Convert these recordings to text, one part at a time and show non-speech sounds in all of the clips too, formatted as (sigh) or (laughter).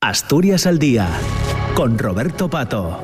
Asturias al Día, con Roberto Pato.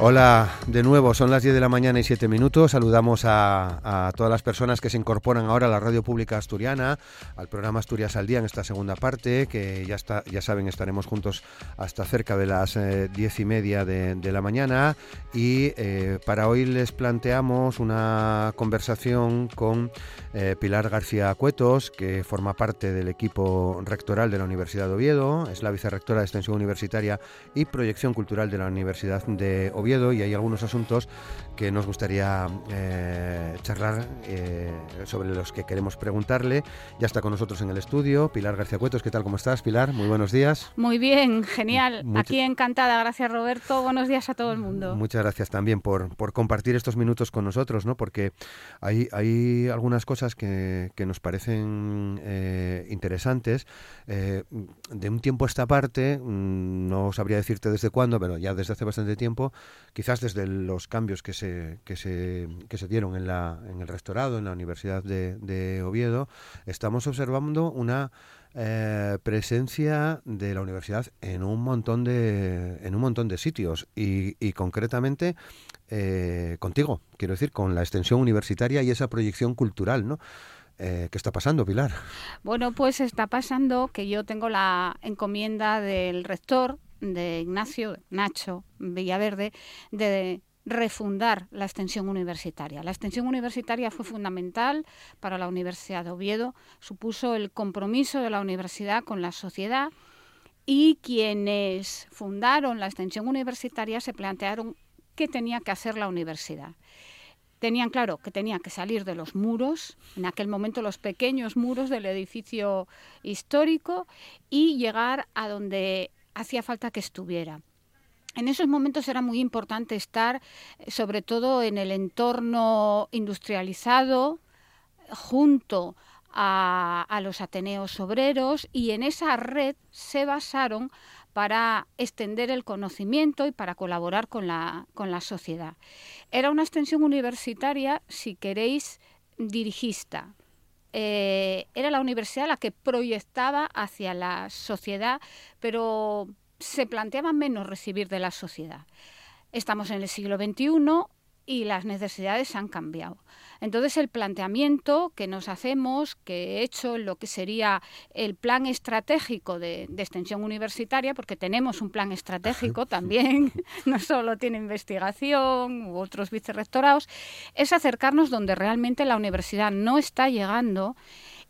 Hola, de nuevo, son las 10 de la mañana y 7 minutos. Saludamos a, todas las personas que se incorporan ahora a la radio pública asturiana, al programa Asturias al Día en esta segunda parte, que ya, está, ya saben, estaremos juntos hasta cerca de las 10 eh, y media de, la mañana. Y eh, para hoy les planteamos una conversación con eh, Pilar García Cuetos, que forma parte del equipo rectoral de la Universidad de Oviedo, es la vicerrectora de Extensión Universitaria y Proyección Cultural de la Universidad de Oviedo y hay algunos asuntos que nos gustaría eh, charlar eh, sobre los que queremos preguntarle. Ya está con nosotros en el estudio Pilar García Cuetos. ¿Qué tal? ¿Cómo estás, Pilar? Muy buenos días. Muy bien, genial. Aquí encantada. Gracias, Roberto. Buenos días a todo el mundo. Muchas gracias también por, por compartir estos minutos con nosotros, ¿no? porque hay, hay algunas cosas que, que nos parecen eh, interesantes. de un tiempo a esta parte, mm, no sabría decirte desde cuándo, pero ya desde hace bastante tiempo, quizás desde los cambios que se, que se, que se dieron en, la, en el rectorado, en la Universidad de, Oviedo, estamos observando una eh, presencia de la universidad en un montón de, en un montón de sitios y, y concretamente eh, contigo, quiero decir, con la extensión universitaria y esa proyección cultural, ¿no? Eh, ¿Qué está pasando, Pilar? Bueno, pues está pasando que yo tengo la encomienda del rector de Ignacio Nacho Villaverde de refundar la extensión universitaria. La extensión universitaria fue fundamental para la Universidad de Oviedo, supuso el compromiso de la universidad con la sociedad y quienes fundaron la extensión universitaria se plantearon qué tenía que hacer la universidad. Tenían claro que tenía que salir de los muros, en aquel momento los pequeños muros del edificio histórico, y llegar a donde hacía falta que estuviera. En esos momentos era muy importante estar, eh, sobre todo en el entorno industrializado, junto a, los Ateneos obreros, y en esa red se basaron para extender el conocimiento y para colaborar con la, con la sociedad. Era una extensión universitaria, si queréis, dirigista, eh, era la universidad la que proyectaba hacia la sociedad, pero se planteaba menos recibir de la sociedad. Estamos en el siglo XXI y las necesidades han cambiado. Entonces el planteamiento que nos hacemos, que he hecho en lo que sería el plan estratégico de, extensión universitaria, porque tenemos un plan estratégico también, (laughs) no solo tiene investigación u otros vicerrectorados, es acercarnos donde realmente la universidad no está llegando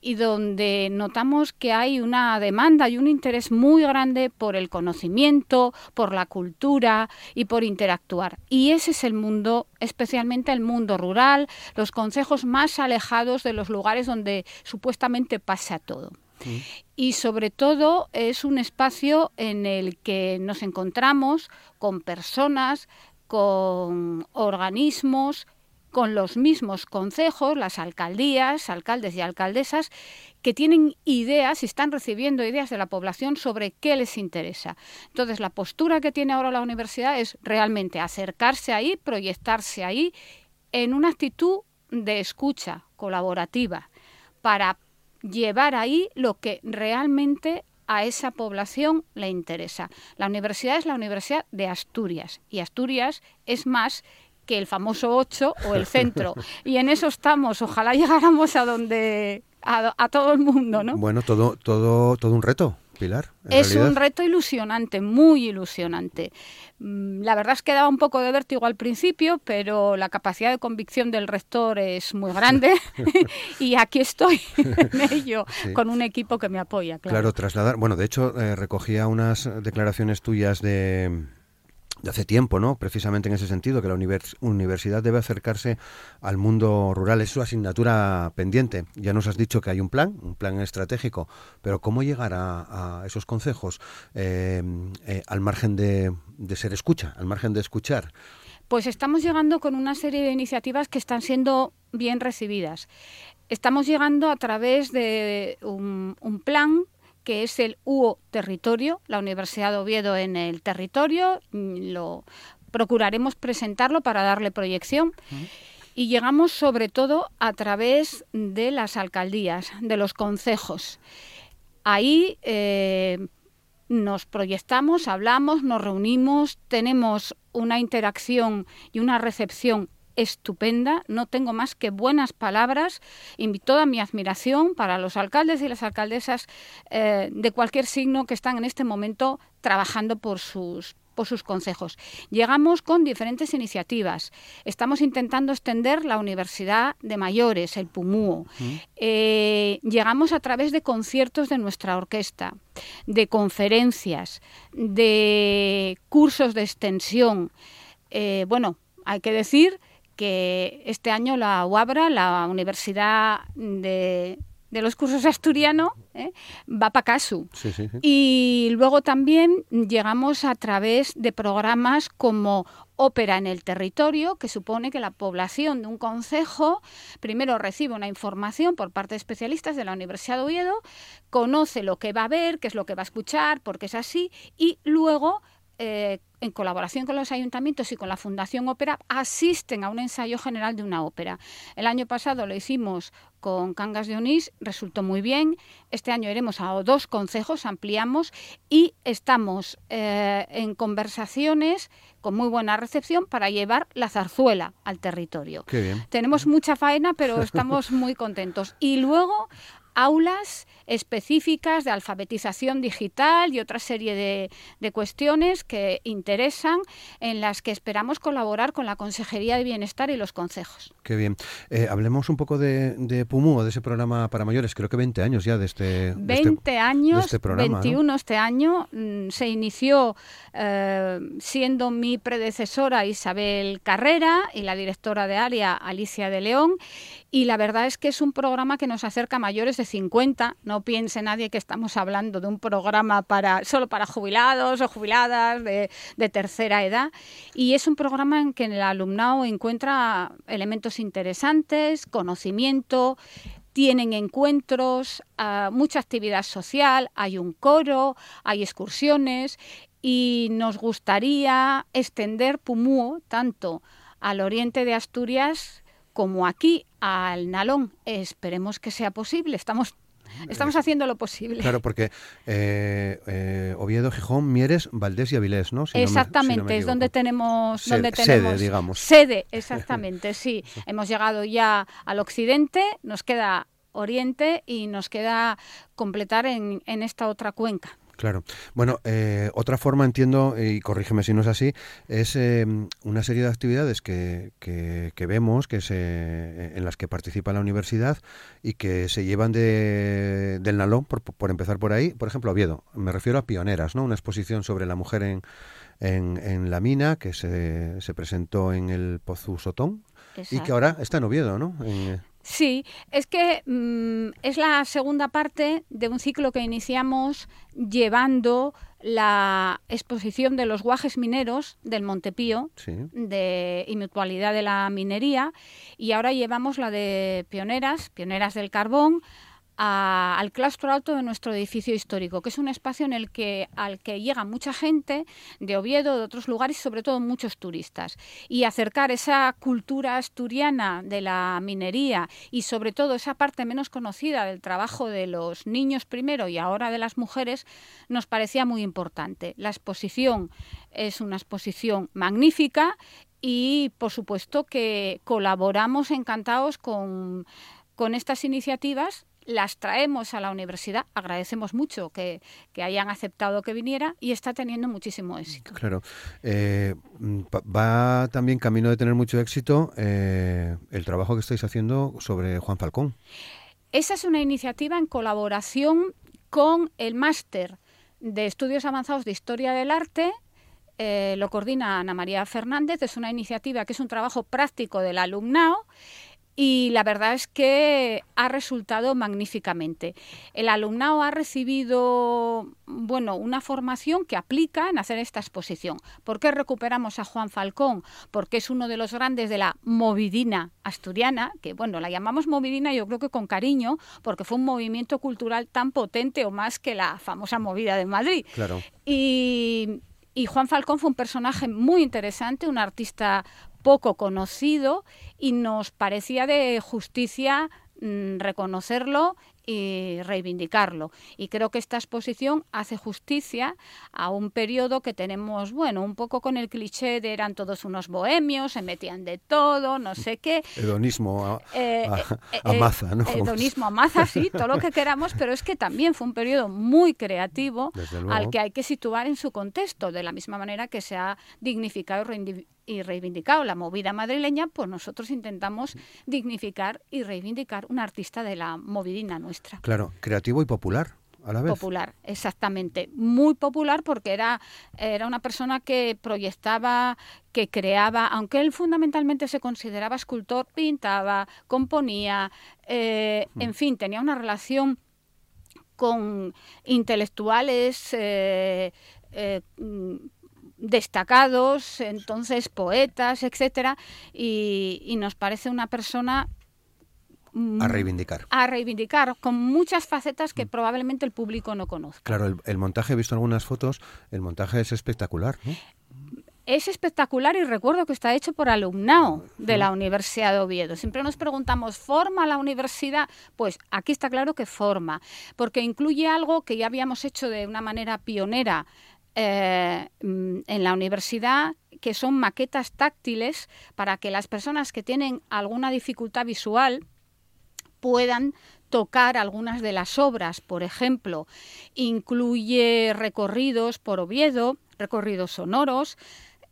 y donde notamos que hay una demanda y un interés muy grande por el conocimiento, por la cultura y por interactuar. Y ese es el mundo, especialmente el mundo rural, los consejos más alejados de los lugares donde supuestamente pasa todo. Y sobre todo es un espacio en el que nos encontramos con personas, con organismos, con los mismos concejos, las alcaldías, alcaldes y alcaldesas, que tienen ideas y están recibiendo ideas de la población sobre qué les interesa. Entonces, la postura que tiene ahora la universidad es realmente acercarse ahí, proyectarse ahí, en una actitud de escucha colaborativa, para llevar ahí lo que realmente a esa población le interesa. La universidad es la Universidad de Asturias y Asturias es más que el famoso 8 o el centro. y en eso estamos. Ojalá llegáramos a donde a, todo el mundo, ¿no? Bueno, todo todo todo un reto. Pilar, es un reto ilusionante, muy ilusionante. Mm, la verdad es que daba un poco de vértigo al principio, pero la capacidad de convicción del rector es muy grande (laughs) (laughs) y aquí estoy en (laughs) ello, con un equipo que me apoya. Claro, trasladar. Bueno, de hecho, eh, recogía unas declaraciones tuyas de de hace tiempo, ¿no? Precisamente en ese sentido, que la universidad debe acercarse al mundo rural. Es su asignatura pendiente. Ya nos has dicho que hay un plan, un plan estratégico, pero ¿cómo llegar a, esos consejos eh, eh, al margen de, de ser escucha, al margen de escuchar? Pues estamos llegando con una serie de iniciativas que están siendo bien recibidas. Estamos llegando a través de un, plan que es el UO Territorio, la Universidad de Oviedo en el territorio. Mm, lo procuraremos presentarlo para darle proyección. Y llegamos sobre todo a través de las alcaldías, de los concejos. Ahí eh, nos proyectamos, hablamos, nos reunimos, tenemos una interacción y una recepción estupenda, no tengo más que buenas palabras y toda mi admiración para los alcaldes y las alcaldesas eh, de cualquier signo que están en este momento trabajando por sus por sus consejos. Llegamos con diferentes iniciativas. Estamos intentando extender la Universidad de Mayores, el PUMUO. Eh, llegamos a través de conciertos de nuestra orquesta, de conferencias, de cursos de extensión. Eh, bueno, hay que decir que este año la UABRA, la Universidad de, los Cursos Asturiano, ¿eh? va para Casu. Y luego también llegamos a través de programas como Ópera en el Territorio, que supone que la población de un concejo primero recibe una información por parte de especialistas de la Universidad de Oviedo, conoce lo que va a ver, qué es lo que va a escuchar, porque es así, y luego eh, en colaboración con los ayuntamientos y con la Fundación Ópera, asisten a un ensayo general de una ópera. El año pasado lo hicimos con Cangas de Onís, resultó muy bien. Este año iremos a dos concejos, ampliamos y estamos eh, en conversaciones con muy buena recepción para llevar la zarzuela al territorio. Tenemos mucha faena, pero estamos muy contentos. Y luego aulas específicas de alfabetización digital y otra serie de, cuestiones que interesan en las que esperamos colaborar con la Consejería de Bienestar y los consejos. Qué bien. Eh, hablemos un poco de, de PUMU, de ese programa para mayores. Creo que 20 años ya de este 20 este, años, este programa, 21 este año. Mm, se inició eh, siendo mi predecesora Isabel Carrera y la directora de área Alicia de León. Y la verdad es que es un programa que nos acerca a mayores de 50. No piense nadie que estamos hablando de un programa para solo para jubilados o jubiladas de, tercera edad. Y es un programa en que el alumnado encuentra elementos interesantes, conocimiento, tienen encuentros, ah, mucha actividad social, hay un coro, hay excursiones y nos gustaría extender Pumuo tanto al oriente de Asturias como aquí al Nalón. Esperemos que sea posible. Estamos Estamos haciendo lo posible. Claro, porque eh, eh, Oviedo, Gijón, Mieres, Valdés y Avilés, ¿no? exactamente, es donde tenemos, sede, donde tenemos sede, digamos. Sede, (laughs) exactamente, sí. Hemos llegado ya al occidente, nos queda oriente y nos queda completar en, en esta otra cuenca. Claro. Bueno, eh, otra forma, entiendo, y corrígeme si no es así, es em, una serie de actividades que, que, vemos que se, en las que participa la universidad y que se llevan de, del Nalón, por, por, empezar por ahí. Por ejemplo, Oviedo. Me refiero a Pioneras, ¿no? Una exposición sobre la mujer en, en, en la mina que se, se presentó en el Pozu Sotón y que ahora está en Oviedo, ¿no? Sí, es que mm, es la segunda parte de un ciclo que iniciamos llevando la exposición de los guajes mineros del Montepío, de inutualidad de la minería, y ahora llevamos la de pioneras, pioneras del carbón, al claustro alto de nuestro edificio histórico, que es un espacio en el que al que llega mucha gente de Oviedo, de otros lugares y sobre todo muchos turistas. Y acercar esa cultura asturiana de la minería y sobre todo esa parte menos conocida del trabajo de los niños primero y ahora de las mujeres nos parecía muy importante. La exposición es una exposición magnífica y por supuesto que colaboramos encantados con estas iniciativas las traemos a la universidad, agradecemos mucho que, hayan aceptado que viniera y está teniendo muchísimo éxito. Claro, eh, va también camino de tener mucho éxito eh, el trabajo que estáis haciendo sobre Juan Falcón. Esa es una iniciativa en colaboración con el máster de estudios avanzados de historia del arte eh, lo coordina Ana María Fernández, es una iniciativa que es un trabajo práctico del alumnado y la verdad es que ha resultado magníficamente. El alumnado ha recibido bueno, una formación que aplica en hacer esta exposición. ¿Por qué recuperamos a Juan Falcón? Porque es uno de los grandes de la movidina asturiana, que bueno, la llamamos movidina yo creo que con cariño, porque fue un movimiento cultural tan potente o más que la famosa movida de Madrid. Claro. Y, y Juan Falcón fue un personaje muy interesante, un artista poco conocido y nos parecía de justicia mm, reconocerlo y reivindicarlo. Y creo que esta exposición hace justicia a un periodo que tenemos, bueno, un poco con el cliché de eran todos unos bohemios, se metían de todo, no sé qué. Hedonismo a, eh, eh, eh, maza, ¿no? Hedonismo a maza, sí, todo lo que queramos, pero es que también fue un periodo muy creativo al que hay que situar en su contexto, de la misma manera que se ha dignificado y reivindicado la movida madrileña, pues nosotros intentamos dignificar y reivindicar un artista de la movidina nuestra. Claro, creativo y popular. A la vez. Popular, exactamente. Muy popular porque era, era una persona que proyectaba, que creaba, aunque él fundamentalmente se consideraba escultor, pintaba, componía, eh, hmm. en fin, tenía una relación con intelectuales eh, eh, destacados, entonces poetas, etcétera, y, nos parece una persona a reivindicar. A reivindicar, con muchas facetas que mm. probablemente el público no conozca. Claro, el, montaje, he visto algunas fotos, el montaje es espectacular, Es espectacular y recuerdo que está hecho por alumnado de la Universidad de Oviedo. Siempre nos preguntamos, ¿forma la universidad? Pues aquí está claro que forma, porque incluye algo que ya habíamos hecho de una manera pionera eh, mm, en la universidad que son maquetas táctiles para que las personas que tienen alguna dificultad visual puedan tocar algunas de las obras. Por ejemplo, incluye recorridos por Oviedo, recorridos sonoros,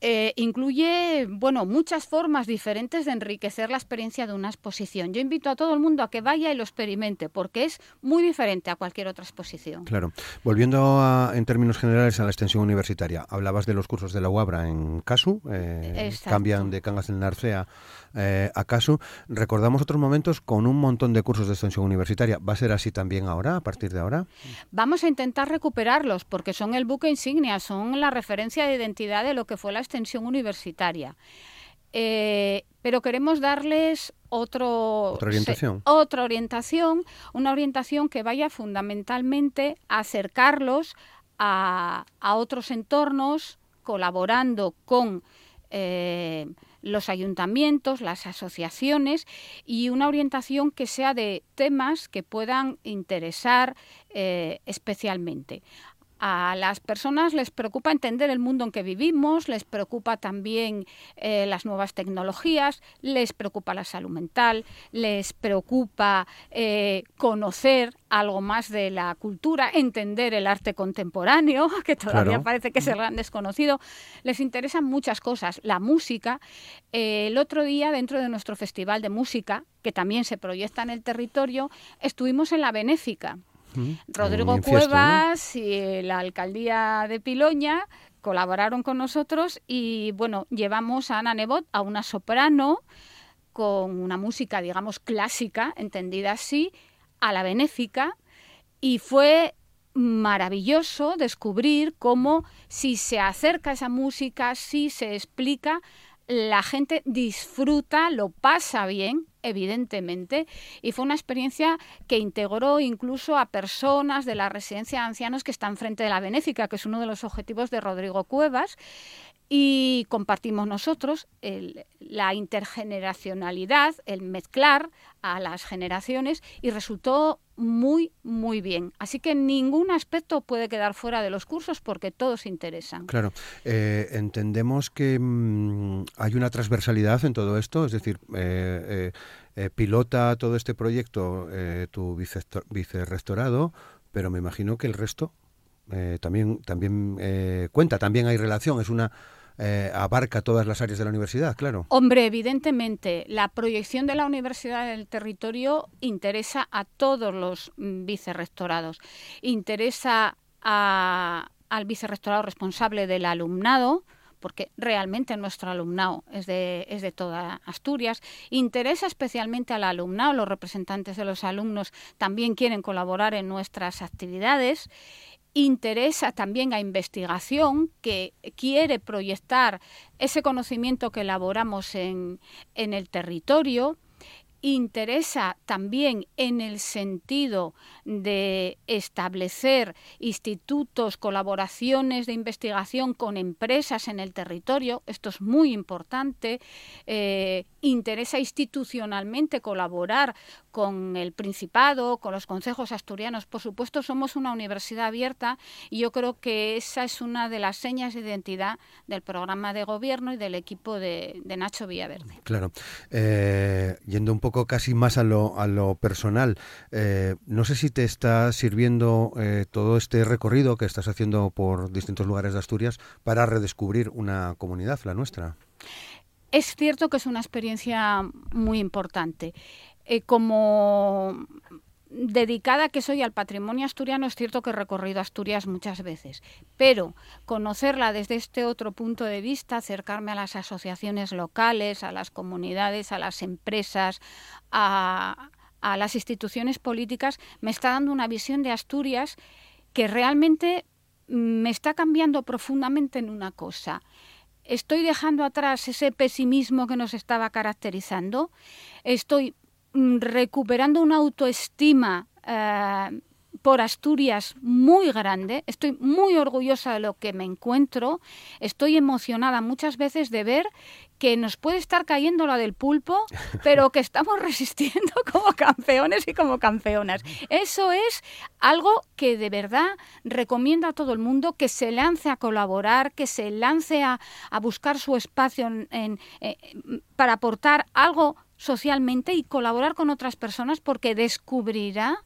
eh, incluye bueno, muchas formas diferentes de enriquecer la experiencia de una exposición. Yo invito a todo el mundo a que vaya y lo experimente, porque es muy diferente a cualquier otra exposición. Claro. Volviendo en términos generales a la extensión universitaria, hablabas de los cursos de la UABRA en CASU, eh, cambian de Cangas del Narcea eh, acaso recordamos otros momentos con un montón de cursos de extensión universitaria. ¿Va a ser así también ahora, a partir de ahora? Vamos a intentar recuperarlos porque son el buque insignia, son la referencia de identidad de lo que fue la extensión universitaria. Eh, pero queremos darles otro, otra orientación. otra orientación, una orientación que vaya fundamentalmente a acercarlos a, a otros entornos, colaborando con eh, los ayuntamientos, las asociaciones y una orientación que sea de temas que puedan interesar eh, especialmente. A las personas les preocupa entender el mundo en que vivimos, les preocupa también eh, las nuevas tecnologías, les preocupa la salud mental, les preocupa eh, conocer algo más de la cultura, entender el arte contemporáneo, (laughs) que todavía parece que es el gran desconocido. Les interesan muchas cosas. La música. Eh, el otro día, dentro de nuestro festival de música, que también se proyecta en el territorio, estuvimos en la Benéfica Rodrigo Cuevas y la alcaldía de Piloña colaboraron con nosotros y bueno, llevamos a Ana Nebot, a una soprano con una música, digamos, clásica, entendida así, a la benéfica. Y fue maravilloso descubrir cómo si se acerca esa música, si se explica, la gente disfruta, lo pasa bien, evidentemente, y fue una experiencia que integró incluso a personas de la residencia de ancianos que están frente de la Benéfica, que es uno de los objetivos de Rodrigo Cuevas, y compartimos nosotros la intergeneracionalidad, el mezclar a las generaciones y resultó muy, muy bien. Así que ningún aspecto puede quedar fuera de los cursos porque todos interesan. Claro, eh, entendemos que mm, hay una transversalidad en todo esto, es decir, eh, eh, pilota todo este proyecto tu vicerrectorado, pero me imagino que el resto también, también cuenta, también hay relación, es una eh, abarca todas las áreas de la universidad, claro. Hombre, evidentemente, la proyección de la universidad en el territorio interesa a todos los mm, vicerrectorados. Interesa al vicerrectorado responsable del alumnado, porque realmente nuestro alumnado es de, es de toda Asturias. Interesa especialmente al alumnado, los representantes de los alumnos también quieren colaborar en nuestras actividades interesa también a investigación que quiere proyectar ese conocimiento que elaboramos en, en el territorio interesa también en el sentido de establecer institutos, colaboraciones de investigación con empresas en el territorio, esto es muy importante, eh, interesa institucionalmente colaborar con el Principado, con los consejos asturianos. Por supuesto, somos una universidad abierta y yo creo que esa es una de las señas de identidad del programa de gobierno y del equipo de, Nacho Villaverde. Claro. Eh, yendo un poco casi más a lo, a lo personal, eh, no sé si te está sirviendo eh, todo este recorrido que estás haciendo por distintos lugares de Asturias para redescubrir una comunidad, la nuestra. Es cierto que es una experiencia muy importante. Eh, como dedicada que soy al patrimonio asturiano, es cierto que he recorrido Asturias muchas veces, pero conocerla desde este otro punto de vista, acercarme a las asociaciones locales, a las comunidades, a las empresas, a, a las instituciones políticas, me está dando una visión de Asturias que realmente me está cambiando profundamente en una cosa. Estoy dejando atrás ese pesimismo que nos estaba caracterizando, estoy recuperando una autoestima eh, por Asturias muy grande, estoy muy orgullosa de lo que me encuentro, estoy emocionada muchas veces de ver que nos puede estar cayendo la del pulpo, (laughs) pero que estamos resistiendo (laughs) como campeones y como campeonas. Eso es algo que de verdad recomiendo a todo el mundo que se lance a colaborar, que se lance a, buscar su espacio eh, para aportar algo socialmente y colaborar con otras personas porque descubrirá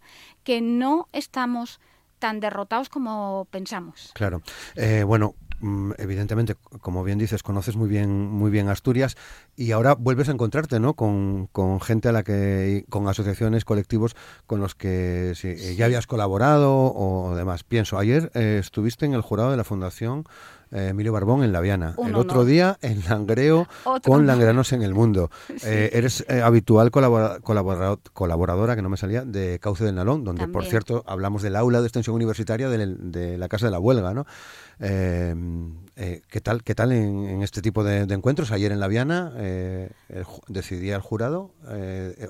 que no estamos tan derrotados como pensamos. Claro. Eh, bueno, mm, evidentemente, como bien dices, conoces muy bien, muy bien Asturias y ahora vuelves a encontrarte, ¿no? Con, gente a la que, con asociaciones, colectivos con los que eh, ya habías colaborado o demás. Pienso, ayer eh, estuviste en el jurado de la Fundación eh, Emilio Barbón en La Viana. el otro día en Langreo con Langranos en el Mundo. (laughs) Eh, eres eh, habitual colaboradora, que no me salía, de Cauce del Nalón, donde por cierto hablamos del aula de extensión universitaria de, la Casa de la Huelga, ¿no? ¿Qué tal, qué tal en, este tipo de, encuentros? Ayer en La Viana decidía el jurado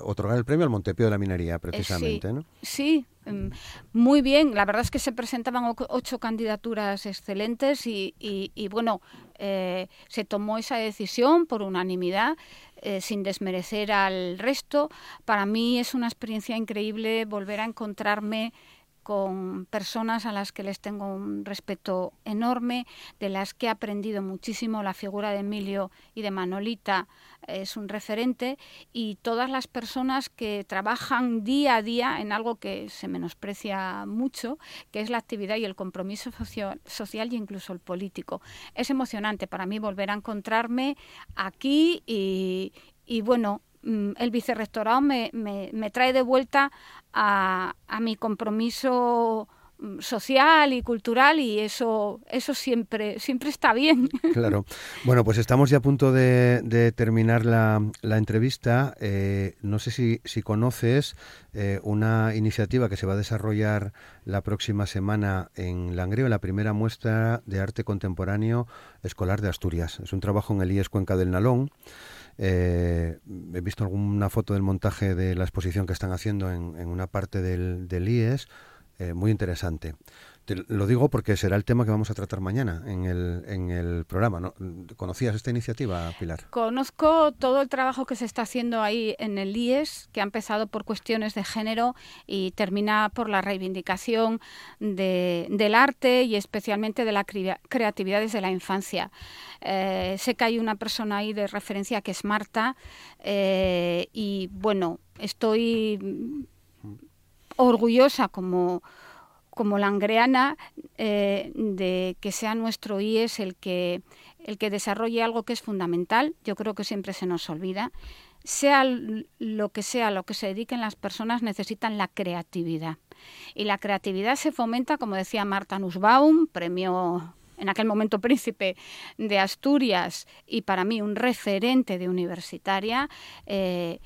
otorgar el premio al Montepío de la Minería, precisamente, sí, ¿no? Sí, Mm, muy bien, la verdad es que se presentaban ocho candidaturas excelentes y, bueno, eh, se tomó esa decisión por unanimidad. Eh, sin desmerecer al resto. Para mí es una experiencia increíble volver a encontrarme con personas a las que les tengo un respeto enorme, de las que he aprendido muchísimo. La figura de Emilio y de Manolita es un referente y todas las personas que trabajan día a día en algo que se menosprecia mucho, que es la actividad y el compromiso social y incluso el político. Es emocionante para mí volver a encontrarme aquí y, bueno, el vicerrectorado me, me, me trae de vuelta a, a mi compromiso mm, social y cultural y eso eso siempre siempre está bien. (laughs) Claro. Bueno, pues estamos ya a punto de, terminar la, la entrevista. Eh, no sé si, si conoces eh, una iniciativa que se va a desarrollar la próxima semana en Langreo, la primera muestra de arte contemporáneo escolar de Asturias. Es un trabajo en el IES Cuenca del Nalón. Eh, he visto alguna foto del montaje de la exposición que están haciendo en, una parte del, IES, eh, muy interesante lo digo porque será el tema que vamos a tratar mañana en el, en el programa. ¿no? ¿Conocías esta iniciativa, Pilar? Conozco todo el trabajo que se está haciendo ahí en el IES, que ha empezado por cuestiones de género y termina por la reivindicación de, del arte y especialmente de la creatividad desde la infancia. Eh, sé que hay una persona ahí de referencia que es Marta eh, y bueno, estoy orgullosa como como langreana eh, de que sea nuestro IES el que, el que desarrolle algo que es fundamental. Yo creo que siempre se nos olvida. Sea lo que sea, lo que se dediquen las personas, necesitan la creatividad. Y la creatividad se fomenta, como decía Marta Nussbaum, premio en aquel momento príncipe de Asturias y para mí un referente de universitaria, eh,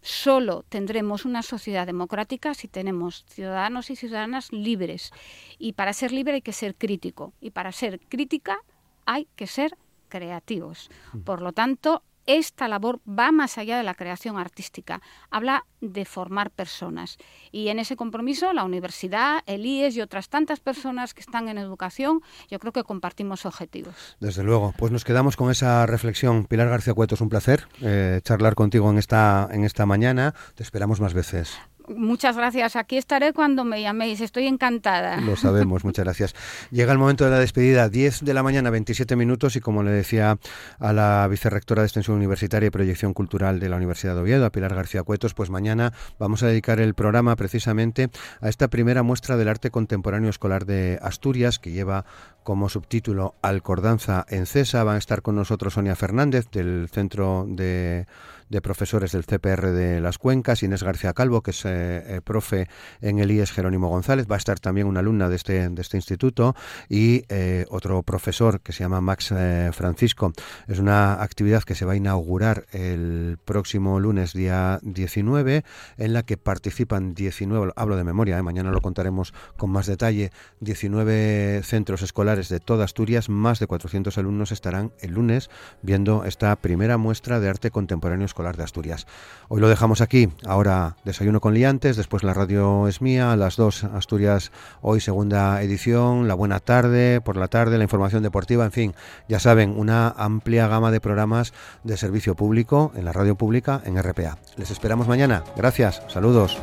solo tendremos una sociedad democrática si tenemos ciudadanos y ciudadanas libres. Y para ser libre hay que ser crítico. Y para ser crítica hay que ser creativos. Mm. Por lo tanto, esta labor va más allá de la creación artística, habla de formar personas. Y en ese compromiso, la universidad, el IES y otras tantas personas que están en educación, yo creo que compartimos objetivos. Desde luego, pues nos quedamos con esa reflexión. Pilar García Cueto, es un placer eh, charlar contigo en esta, en esta mañana. Te esperamos más veces. Muchas gracias. Aquí estaré cuando me llaméis. Estoy encantada. Lo sabemos. Muchas gracias. Llega el momento de la despedida. 10 de la mañana, 27 minutos. Y como le decía a la vicerrectora de Extensión Universitaria y Proyección Cultural de la Universidad de Oviedo, a Pilar García Cuetos, pues mañana vamos a dedicar el programa precisamente a esta primera muestra del arte contemporáneo escolar de Asturias, que lleva como subtítulo Alcordanza en CESA. Van a estar con nosotros Sonia Fernández del Centro de de profesores del CPR de las Cuencas, Inés García Calvo, que es eh, eh, profe en el IES Jerónimo González, va a estar también una alumna de este, de este instituto y eh, otro profesor que se llama Max Francisco. Es una actividad que se va a inaugurar el próximo lunes día 19, en la que participan 19, hablo de memoria, mañana lo contaremos con más detalle, 19 centros escolares de toda Asturias, más de 400 alumnos estarán el lunes viendo esta primera muestra de arte contemporáneo de Asturias. Hoy lo dejamos aquí, ahora desayuno con liantes, después la radio es mía, las dos Asturias hoy segunda edición, la buena tarde, por la tarde la información deportiva, en fin, ya saben, una amplia gama de programas de servicio público en la radio pública en RPA. Les esperamos mañana. Gracias, saludos.